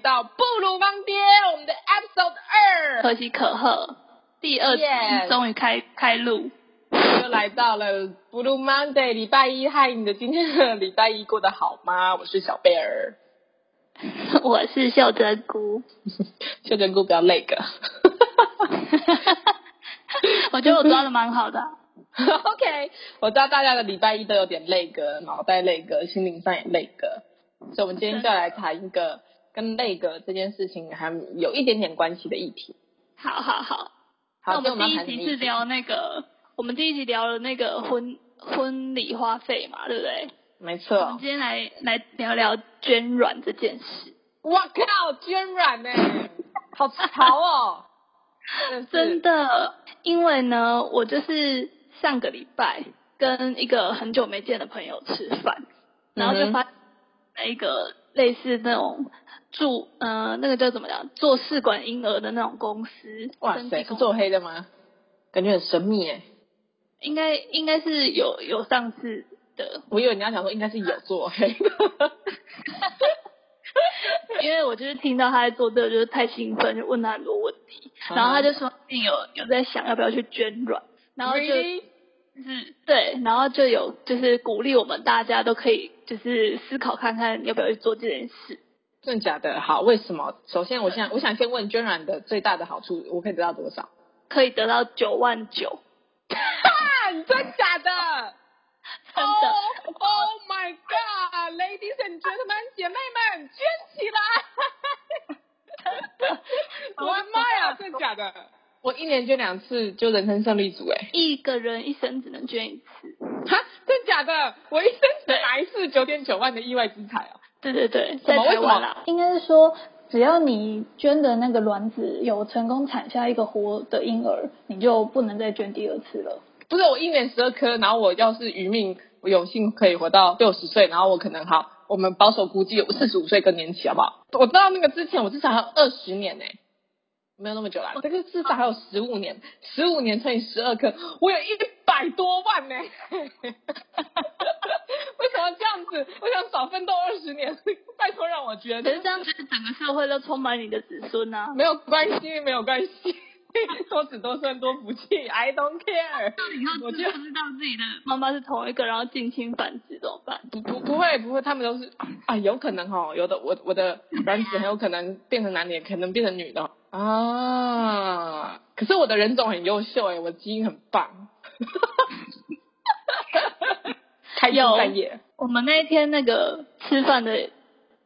到布鲁芒爹，我们的 episode 二，可喜可贺，第二集终于开开录，又来到了 Blue Monday，礼拜一，嗨，你的今天的礼拜一过得好吗？我是小贝儿，我是秀珍菇，秀珍菇比较累个，我觉得我抓的蛮好的。OK，我知道大家的礼拜一都有点累个，脑袋累个，心灵上也累个，所以我们今天就来谈一个跟那个这件事情还有一点点关系的议题。好好好，好，那我们第一集是聊那个，我们第一集聊了那个婚婚礼花费嘛，对不对？没错。我们今天来来聊聊捐卵这件事。哇靠，捐卵呢，好潮哦！真的，因为呢，我就是。上个礼拜跟一个很久没见的朋友吃饭，然后就发那个类似那种做呃那个叫怎么讲做试管婴儿的那种公司。哇塞，是做黑的吗？感觉很神秘诶。应该应该是有有上次的。我以为你要想说应该是有做黑的。因为我就是听到他在做这个，就是太兴奋，就问他很多问题，然后他就说有有在想要不要去捐卵。然后就就是对，然后就有就是鼓励我们大家都可以就是思考看看要不要去做这件事。真的假的？好，为什么？首先，我想我想先问捐卵的最大的好处，我可以得到多少？可以得到九万九。真假的？真的。Oh, oh my god, ladies and gentlemen，姐妹们捐起来！我的妈呀，真的假的？我一年捐两次就人生胜利组哎，一个人一生只能捐一次，哈，真假的？我一生只拿一次九点九万的意外之财哦。对对对，在台湾啦，应该是说只要你捐的那个卵子有成功产下一个活的婴儿，你就不能再捐第二次了。不是，我一年十二颗，然后我要是余命，我有幸可以活到六十岁，然后我可能好，我们保守估计有四十五岁更年期，好不好？我到那个之前，我至少还有二十年呢。没有那么久了，这个至少还有十五年，十五年乘以十二颗，我有一百多万呢。为什么这样子？我想少奋斗二十年，拜托让我捐。可是这样子，整个社会都充满你的子孙啊。没有关系，没有关系，多子多孙多福气，I don't care。以后我就不知道自己的妈妈是同一个，然后近亲繁殖怎么办？不不不会不会，他们都是啊，有可能哦，有的我我的卵子很有可能变成男的，也可能变成女的。啊！可是我的人种很优秀哎，我基因很棒。开心半夜，我们那一天那个吃饭的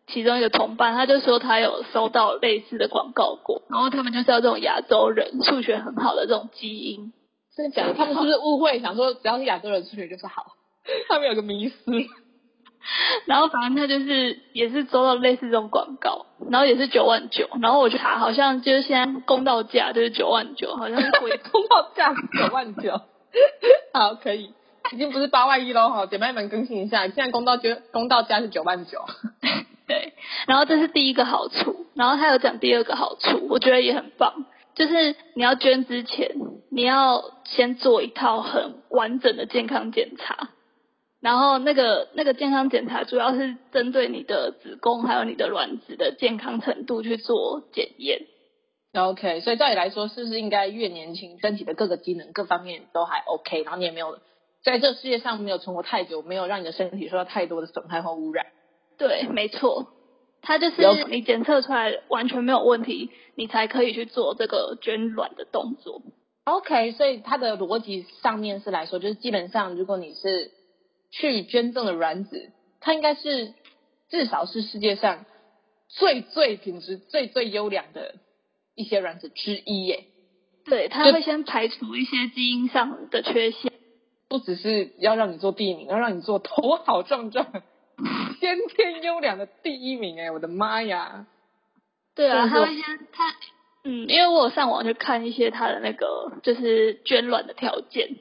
其中一个同伴，他就说他有收到类似的广告过，然后他们就是要这种亚洲人数学很好的这种基因。真的假的？他们是不是误会，想说只要是亚洲人数学就是好？他们有个迷思。然后反正他就是也是收到类似这种广告，然后也是九万九，然后我去查，好像就是现在公道价就是九万九，好像是回 公道价九万九，好可以，已经不是八万一喽哈，姐妹们更新一下，现在公道价公道价是九万九，对，然后这是第一个好处，然后他有讲第二个好处，我觉得也很棒，就是你要捐之前，你要先做一套很完整的健康检查。然后那个那个健康检查主要是针对你的子宫还有你的卵子的健康程度去做检验。OK，所以照理来说，是不是应该越年轻，身体的各个机能各方面都还 OK，然后你也没有在这个世界上没有存活太久，没有让你的身体受到太多的损害或污染。对，没错，它就是你检测出来完全没有问题，你才可以去做这个捐卵的动作。OK，所以它的逻辑上面是来说，就是基本上如果你是去捐赠的卵子，它应该是至少是世界上最最品质最最优良的一些卵子之一耶。对，它会先排除一些基因上的缺陷，不只是要让你做第一名，要让你做头好壮壮、先天优良的第一名哎！我的妈呀！对啊，他会先他嗯，因为我有上网去看一些他的那个就是捐卵的条件。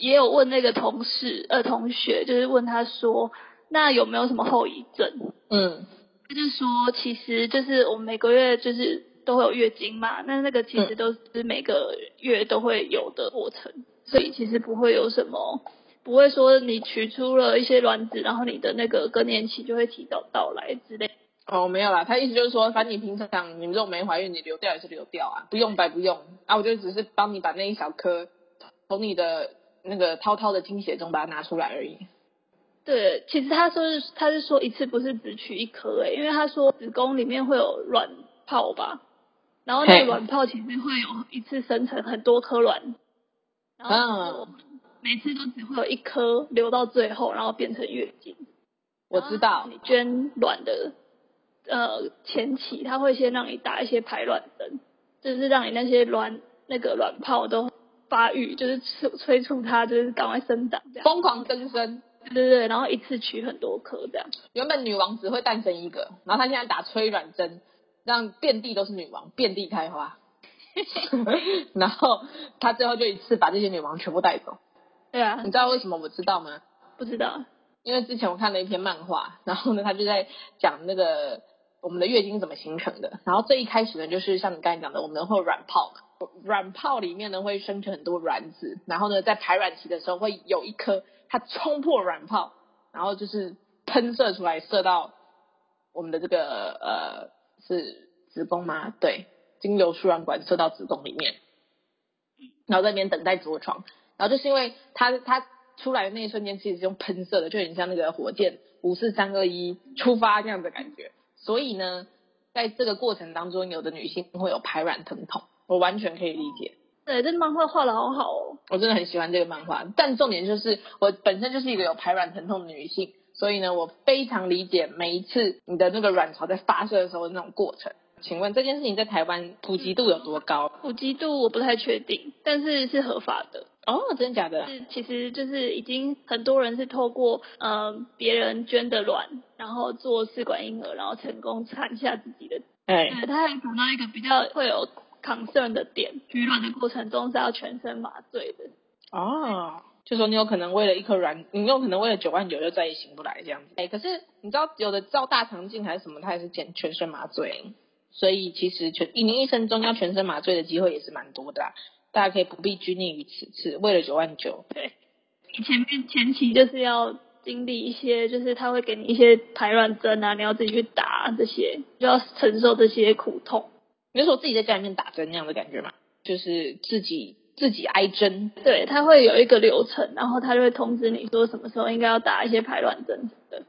也有问那个同事呃同学，就是问他说，那有没有什么后遗症？嗯，他就说，其实就是我们每个月就是都会有月经嘛，那那个其实都是每个月都会有的过程，嗯、所以其实不会有什么，不会说你取出了一些卵子，然后你的那个更年期就会提早到来之类。哦，没有啦，他意思就是说，反正你平常你们这种没怀孕，你流掉也是流掉啊，不用白不用啊，我就只是帮你把那一小颗从你的那个滔滔的精血中把它拿出来而已。对，其实他说是他是说一次不是只取一颗诶，因为他说子宫里面会有卵泡吧，然后那个卵泡其实会有一次生成很多颗卵，然后每次都只会有一颗留到最后，然后变成月经。我知道，你捐卵的呃前期，他会先让你打一些排卵针，就是让你那些卵那个卵泡都发育，就是催催促它就是赶快生长这样，疯狂增生。对对对，然后一次取很多颗这样。原本女王只会诞生一个，然后他现在打催卵针，让遍地都是女王，遍地开花。然后他最后就一次把这些女王全部带走。对啊，你知道为什么我知道吗？不知道。因为之前我看了一篇漫画，然后呢，他就在讲那个我们的月经怎么形成的。然后最一开始呢，就是像你刚才讲的，我们会有卵泡，卵泡里面呢会生成很多卵子，然后呢，在排卵期的时候会有一颗它冲破卵泡，然后就是喷射出来，射到我们的这个呃是子宫吗？对，经由输卵管射到子宫里面，然后在那边等待着床。然后就是因为它它。出来的那一瞬间，其实是用喷射的，就很像那个火箭五四三二一出发这样的感觉。所以呢，在这个过程当中，有的女性会有排卵疼痛，我完全可以理解。对，这漫画画的好好哦，我真的很喜欢这个漫画。但重点就是，我本身就是一个有排卵疼痛的女性，所以呢，我非常理解每一次你的那个卵巢在发射的时候的那种过程。请问这件事情在台湾普及度有多高？普及度我不太确定，但是是合法的。哦，真的假的？是，其实就是已经很多人是透过呃别人捐的卵，然后做试管婴儿，然后成功产下自己的。哎，对，他还讲到一个比较会有 concern 的点，取卵的过程中是要全身麻醉的。哦，就说你有可能为了一颗卵，你有可能为了九万九就再也醒不来这样子。哎，可是你知道有的照大肠镜还是什么，它也是全全身麻醉，所以其实全一年一生中要全身麻醉的机会也是蛮多的啊。大家可以不必拘泥于此次，为了九万九。对，你前面前期就是要经历一些，就是他会给你一些排卵针啊，你要自己去打这些，就要承受这些苦痛。你是说自己在家里面打针那样的感觉嘛？就是自己自己挨针。对，他会有一个流程，然后他就会通知你说什么时候应该要打一些排卵针的，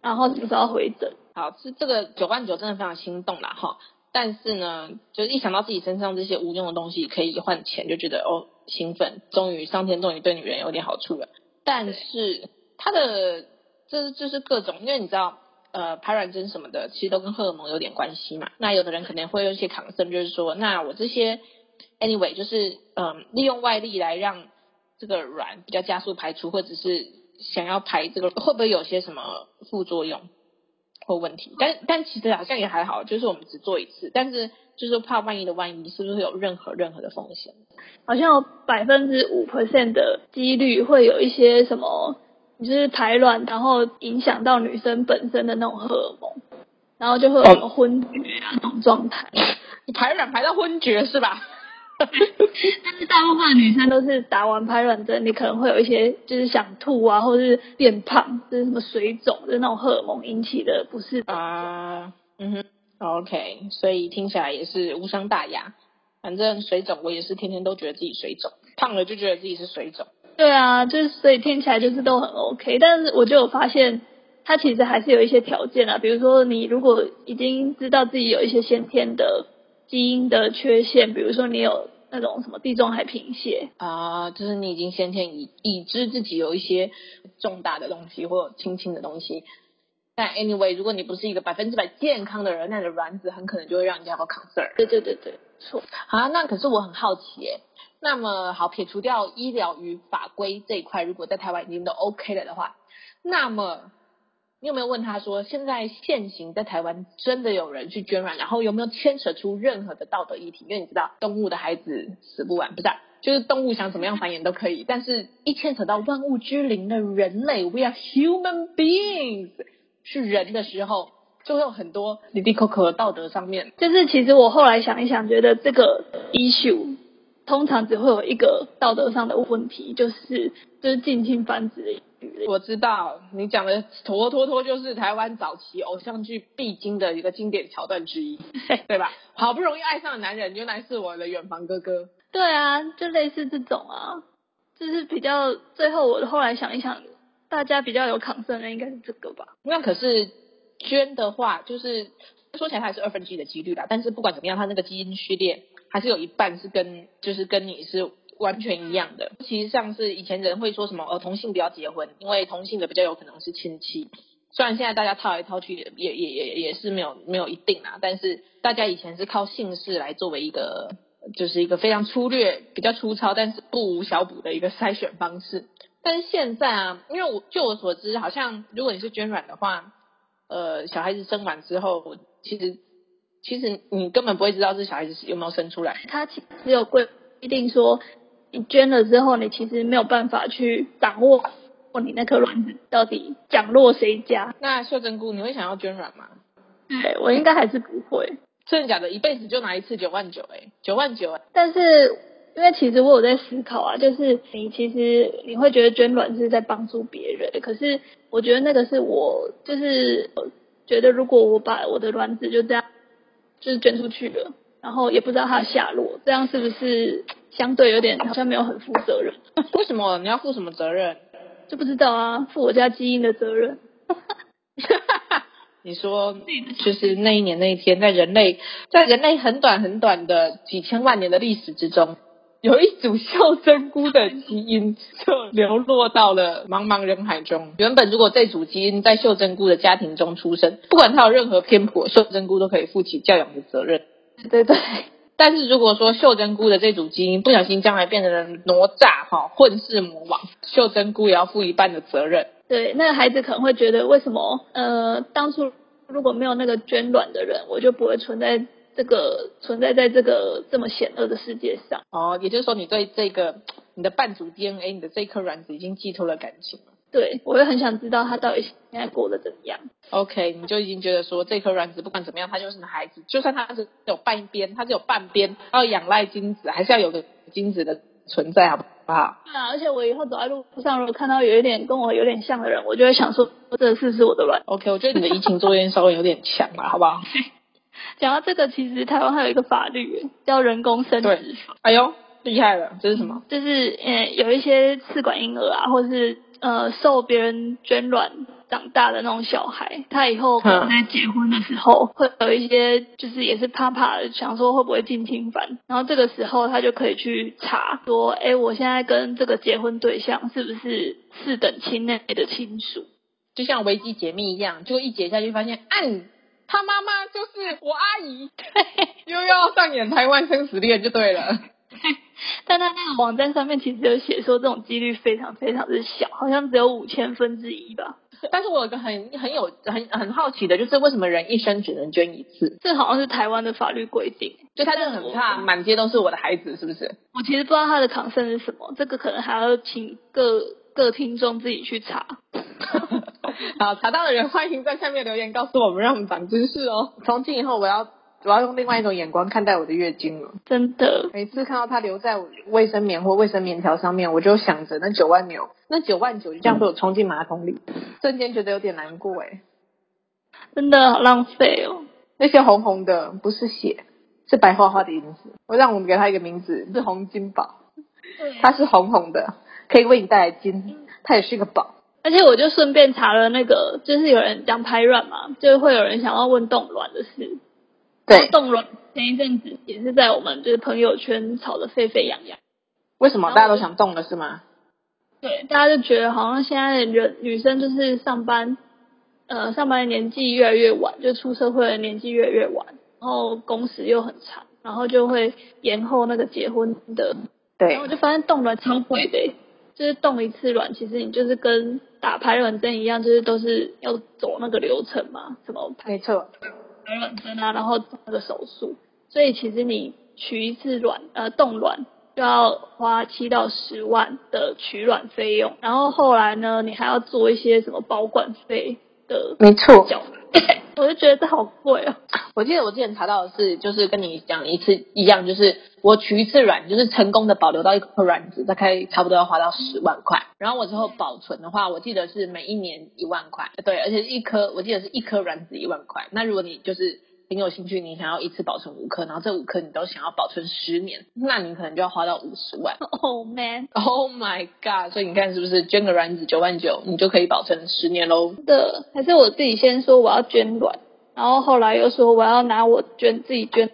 然后什么时候要回诊。好，是这个九万九真的非常心动啦哈。但是呢，就是一想到自己身上这些无用的东西可以换钱，就觉得哦兴奋，终于上天终于对女人有点好处了。但是它的这就是各种，因为你知道，呃，排卵针什么的，其实都跟荷尔蒙有点关系嘛。那有的人可能会有一些抗生，就是说，那我这些 anyway 就是嗯、利用外力来让这个卵比较加速排出，或者是想要排这个，会不会有些什么副作用？或问题，但但其实好像也还好，就是我们只做一次，但是就是怕万一的万一，是不是有任何任何的风险？好像有百分之五 percent 的几率会有一些什么，就是排卵，然后影响到女生本身的那种荷尔蒙，然后就会有什么昏厥啊那种状态。你排卵排到昏厥是吧？但是大部分女生都是打完排卵针，你可能会有一些就是想吐啊，或者是变胖，就是什么水肿，就是那种荷尔蒙引起的不适啊。嗯哼，OK，所以听起来也是无伤大雅。反正水肿，我也是天天都觉得自己水肿，胖了就觉得自己是水肿。对啊，就是所以听起来就是都很 OK。但是我就有发现，它其实还是有一些条件啊，比如说你如果已经知道自己有一些先天的。基因的缺陷，比如说你有那种什么地中海贫血啊，就是你已经先天已已知自己有一些重大的东西或者轻轻的东西。但 anyway，如果你不是一个百分之百健康的人，那你的卵子很可能就会让人家有 concern。对对对对，错。啊，那可是我很好奇耶。那么好，撇除掉医疗与法规这一块，如果在台湾已经都 OK 了的话，那么。你有没有问他说，现在现行在台湾真的有人去捐卵，然后有没有牵扯出任何的道德议题？因为你知道，动物的孩子死不完，不是、就是动物想怎么样繁衍都可以，但是一牵扯到万物之灵的人类，we are human beings，是人的时候，就会有很多哩哩抠抠的道德上面。就是其实我后来想一想，觉得这个 issue。通常只会有一个道德上的问题，就是就是近亲繁殖的。我知道你讲的妥妥妥就是台湾早期偶像剧必经的一个经典桥段之一，对吧？好不容易爱上的男人，原来是我的远房哥哥。对啊，就类似这种啊，就是比较最后我后来想一想，大家比较有 concern 的应该是这个吧。那可是捐的话，就是说起来还是二分之一的几率啦。但是不管怎么样，他那个基因序列。还是有一半是跟就是跟你是完全一样的。其实像是以前人会说什么呃同性不要结婚，因为同性的比较有可能是亲戚。虽然现在大家套来套去也也也也也是没有没有一定啊，但是大家以前是靠姓氏来作为一个就是一个非常粗略、比较粗糙，但是不无小补的一个筛选方式。但是现在啊，因为我就我所知，好像如果你是捐卵的话，呃，小孩子生完之后，其实。其实你根本不会知道这小孩子是有没有生出来。他其实有规定说，你捐了之后，你其实没有办法去掌握你那颗卵子到底降落谁家。那秀珍菇，你会想要捐卵吗？对，我应该还是不会。真的假的？一辈子就拿一次九万九？哎，九万九欸。但是因为其实我有在思考啊，就是你其实你会觉得捐卵是在帮助别人，可是我觉得那个是我就是觉得如果我把我的卵子就这样。就是捐出去了，然后也不知道他的下落，这样是不是相对有点好像没有很负责任？为什么你要负什么责任？就不知道啊，负我家基因的责任。你说，就是那一年那一天，在人类在人类很短很短的几千万年的历史之中，有一组袖珍菇的基因就流落到了茫茫人海中。原本如果这组基因在袖珍菇的家庭中出生，不管它有任何偏颇，袖珍菇都可以负起教养的责任。对对。但是如果说袖珍菇的这组基因不小心将来变成了哪吒哈，混世魔王，袖珍菇也要负一半的责任。对，那个孩子可能会觉得，为什么呃当初如果没有那个捐卵的人，我就不会存在。这个存在在这个这么险恶的世界上哦，也就是说，你对这个 你的半组 DNA，你的这颗卵子已经寄托了感情了。对，我也很想知道他到底现在过得怎么样。OK，你就已经觉得说，这颗卵子不管怎么样，它就是你的孩子，就算它是有半边，它是有半边，要仰赖精子，还是要有个精子的存在，好不好？对啊，而且我以后走在路上，如果看到有一点跟我有点像的人，我就会想说，这是不是我的卵？OK，我觉得你的移情作用稍微有点强了，好不好？讲到这个，其实台湾还有一个法律叫人工生殖法。哎呦，厉害了！这是什么？就是呃，有一些试管婴儿啊，或者是呃受别人捐卵长大的那种小孩，他以后可能在结婚的时候会有一些，就是也是怕怕的，想说会不会近亲繁。然后这个时候他就可以去查说，哎，我现在跟这个结婚对象是不是四等亲内的亲属？就像维基解密一样，就一解下去发现，按。他妈妈就是我阿姨，对，又要上演台湾生死恋就对了。但他那个网站上面其实有写说，这种几率非常非常的小，好像只有五千分之一吧。但是我有个很很有很很好奇的，就是为什么人一生只能捐一次？这好像是台湾的法律规定，就他真的很怕满街都是我的孩子，是不是？我其实不知道他的 concern 是什么，这个可能还要请各各听众自己去查。好，查到的人欢迎在下面留言告诉我们，让我们长知识哦。从今以后，我要我要用另外一种眼光看待我的月经了。真的，每次看到它留在卫生棉或卫生棉条上面，我就想着那九万牛，那九万九就这样被我冲进马桶里，瞬间觉得有点难过哎。真的好浪费哦。那些红红的不是血，是白花花的银子。我让我们给它一个名字，是红金宝。它是红红的，可以为你带来金，它也是一个宝。而且我就顺便查了那个，就是有人讲排卵嘛，就是会有人想要问冻卵的事。对，冻卵前一阵子也是在我们就是朋友圈吵得沸沸扬扬。为什么大家都想冻了是吗？对，大家就觉得好像现在的人女生就是上班，呃，上班的年纪越来越晚，就出社会的年纪越来越晚，然后工时又很长，然后就会延后那个结婚的。对。然后我就发现冻卵超贵的、欸。就是冻一次卵，其实你就是跟打排卵针一样，就是都是要走那个流程嘛，什么没错，排卵针啊，然后那个手术，所以其实你取一次卵，呃，冻卵就要花七到十万的取卵费用，然后后来呢，你还要做一些什么保管费的，没错，我就觉得这好贵哦。我记得我之前查到的是，就是跟你讲一次一样，就是我取一次卵，就是成功的保留到一颗卵子，大概差不多要花到十万块。然后我之后保存的话，我记得是每一年一万块，对，而且一颗我记得是一颗卵子一万块。那如果你就是。很有兴趣，你想要一次保存五颗，然后这五颗你都想要保存十年，那你可能就要花到五十万。Oh man，Oh my god！所以你看是不是捐个卵子九万九，你就可以保存十年喽？的，还是我自己先说我要捐卵，然后后来又说我要拿我捐自己捐。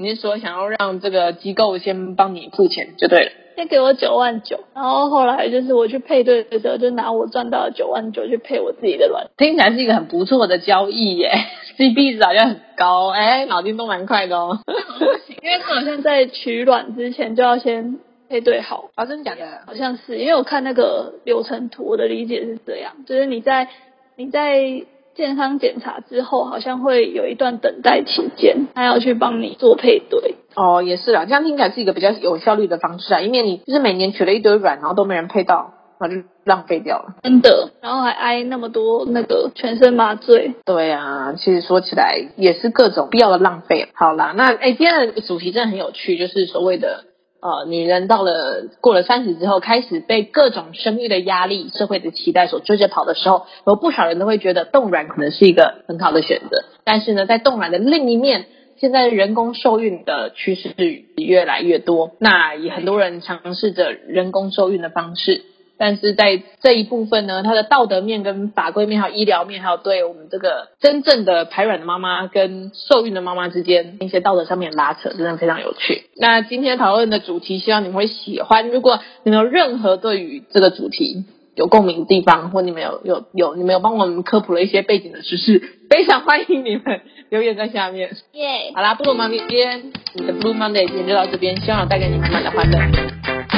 你是说想要让这个机构先帮你付钱就对了？先给我九万九，然后后来就是我去配对的时候，就拿我赚到的九万九去配我自己的卵，听起来是一个很不错的交易耶，CP 值好像很高，哎，脑筋都蛮快的哦。因为他好像在取卵之前就要先配对好，啊，真的假的？好像是，因为我看那个流程图，我的理解是这样，就是你在你在。健康检查之后，好像会有一段等待期间，他要去帮你做配对。哦，也是啦，这样听起来是一个比较有效率的方式啊，以免你就是每年取了一堆卵，然后都没人配到，那就浪费掉了。真的，然后还挨那么多那个全身麻醉。对啊，其实说起来也是各种必要的浪费。好啦，那哎，今天的主题真的很有趣，就是所谓的。呃，女人到了过了三十之后，开始被各种生育的压力、社会的期待所追着跑的时候，有不少人都会觉得冻卵可能是一个很好的选择。但是呢，在冻卵的另一面，现在人工受孕的趋势越来越多，那也很多人尝试着人工受孕的方式。但是在这一部分呢，它的道德面跟法规面，还有医疗面，还有对我们这个真正的排卵的妈妈跟受孕的妈妈之间一些道德上面拉扯，真的非常有趣。那今天讨论的主题，希望你们会喜欢。如果你们有任何对于这个主题有共鸣的地方，或你们有有有你们有帮我们科普了一些背景的知识，非常欢迎你们留言在下面。耶，好啦，Blue Monday 今天你的 Blue Monday 今天就到这边，希望有带给你满满的欢乐。